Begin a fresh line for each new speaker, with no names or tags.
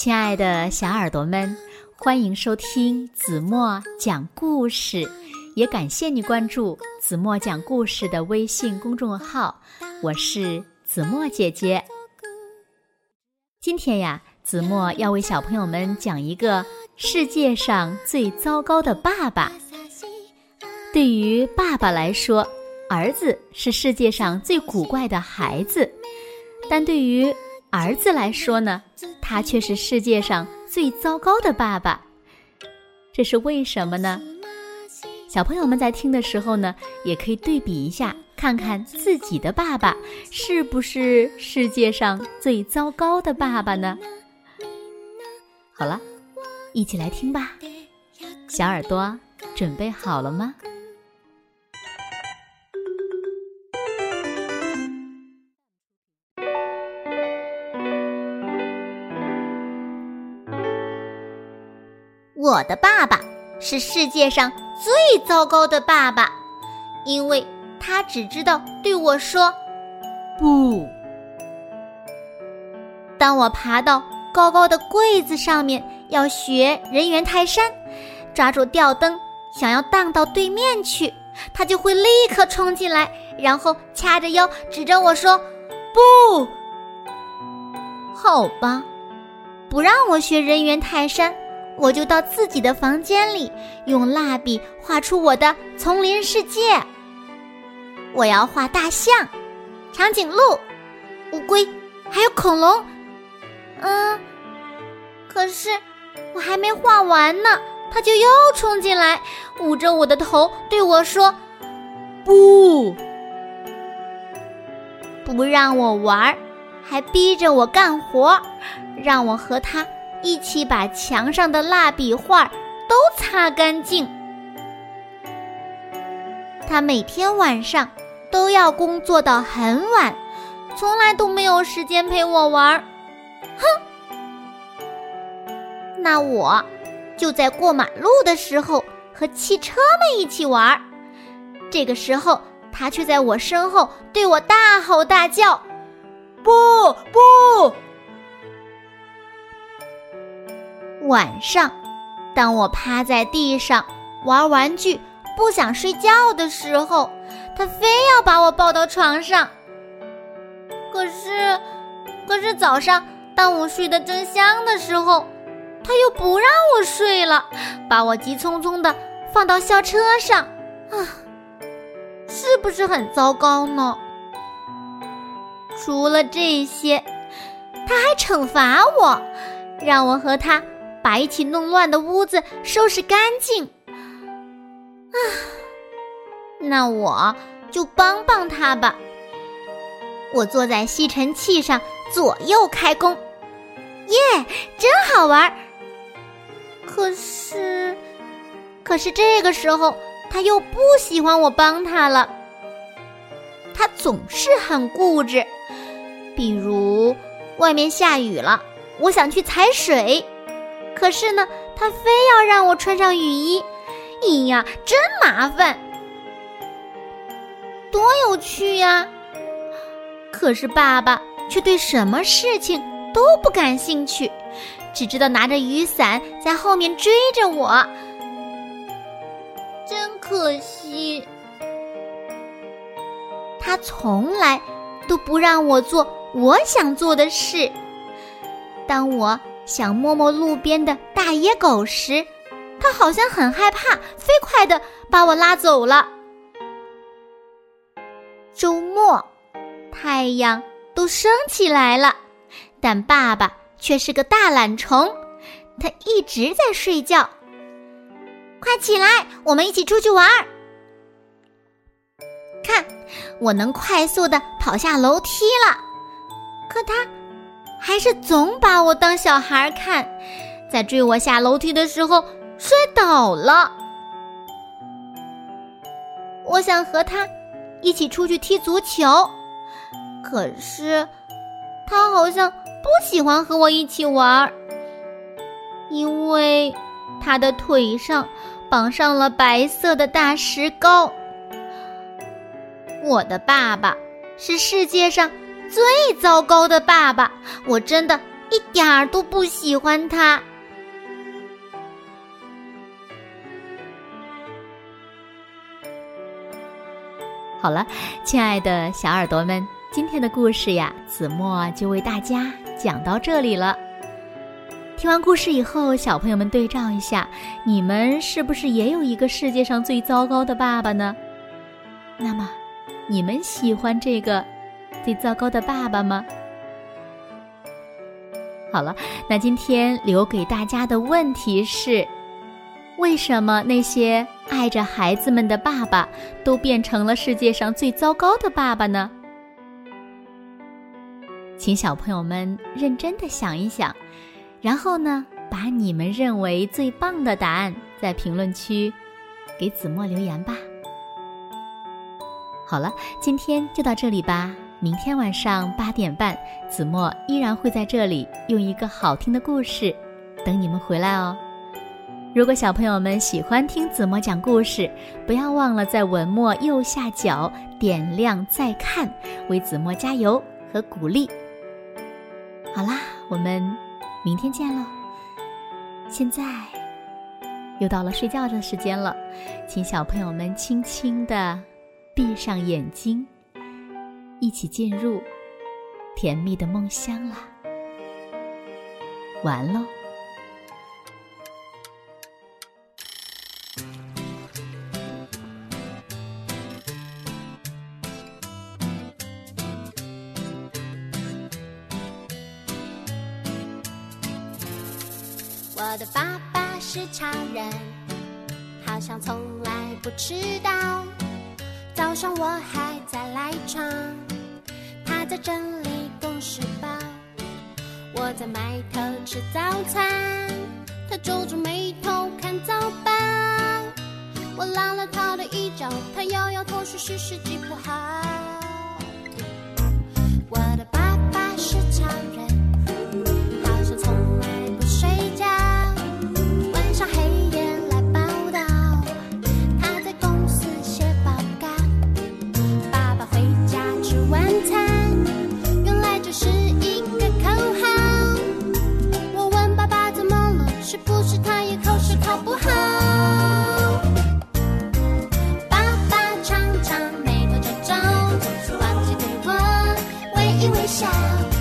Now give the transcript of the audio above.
亲爱的小耳朵们，欢迎收听子墨讲故事，也感谢你关注子墨讲故事的微信公众号。我是子墨姐姐。今天呀，子墨要为小朋友们讲一个世界上最糟糕的爸爸。对于爸爸来说，儿子是世界上最古怪的孩子，但对于儿子来说呢，他却是世界上最糟糕的爸爸。这是为什么呢？小朋友们在听的时候呢，也可以对比一下，看看自己的爸爸是不是世界上最糟糕的爸爸呢？好了，一起来听吧。小耳朵准备好了吗？
我的爸爸是世界上最糟糕的爸爸，因为他只知道对我说“不”。当我爬到高高的柜子上面，要学人猿泰山，抓住吊灯想要荡到对面去，他就会立刻冲进来，然后掐着腰指着我说“不”。好吧，不让我学人猿泰山。我就到自己的房间里，用蜡笔画出我的丛林世界。我要画大象、长颈鹿、乌龟，还有恐龙。嗯，可是我还没画完呢，他就又冲进来，捂着我的头对我说：“不，不让我玩，还逼着我干活，让我和他。”一起把墙上的蜡笔画都擦干净。他每天晚上都要工作到很晚，从来都没有时间陪我玩。哼！那我就在过马路的时候和汽车们一起玩。这个时候，他却在我身后对我大吼大叫：“不不！”晚上，当我趴在地上玩玩具，不想睡觉的时候，他非要把我抱到床上。可是，可是早上当我睡得正香的时候，他又不让我睡了，把我急匆匆的放到校车上。啊，是不是很糟糕呢？除了这些，他还惩罚我，让我和他。把一起弄乱的屋子收拾干净，啊，那我就帮帮他吧。我坐在吸尘器上左右开工，耶，真好玩儿。可是，可是这个时候他又不喜欢我帮他了。他总是很固执，比如外面下雨了，我想去踩水。可是呢，他非要让我穿上雨衣，哎呀，真麻烦！多有趣呀！可是爸爸却对什么事情都不感兴趣，只知道拿着雨伞在后面追着我，真可惜。他从来都不让我做我想做的事，当我。想摸摸路边的大野狗时，它好像很害怕，飞快的把我拉走了。周末，太阳都升起来了，但爸爸却是个大懒虫，他一直在睡觉。快起来，我们一起出去玩儿！看，我能快速的跑下楼梯了。可他。还是总把我当小孩看，在追我下楼梯的时候摔倒了。我想和他一起出去踢足球，可是他好像不喜欢和我一起玩，因为他的腿上绑上了白色的大石膏。我的爸爸是世界上。最糟糕的爸爸，我真的
一点儿都不喜欢他。
好了，亲爱的小耳朵们，今天的故事呀，子墨就为大家讲到这里了。听完故事以后，小朋友们对照一下，你们是不是也有一个世界上最糟糕的爸爸呢？那么，你们喜欢这个最糟糕的爸爸吗？好了，那今天留给大家的问题是：为什么那些？爱着孩子们的爸爸，都变成了世界上最糟糕的爸爸呢？请小朋友们认真的想一想，然后呢，把你们认为最棒的答案在评论区给子墨留言吧。好了，今天就到这里吧。明天晚上八点半，子墨依然会在这里用一个好听的故事等你们回来哦。如果小朋友们喜欢听子墨讲故事，不要忘了在文末右下角点亮再看，为子墨加油和鼓励。好啦，我们明天见喽！现在又到了睡觉的时间了，请小朋友们轻轻的闭上眼睛，一起进入甜蜜的梦乡啦！完喽。
我的爸爸是超人，好像从来不迟到。早上我还在赖床，他在整理公事包。我在埋头吃早餐，他皱着眉头看早报。我拉了他的衣角，他摇摇头说是时机不好。一微笑。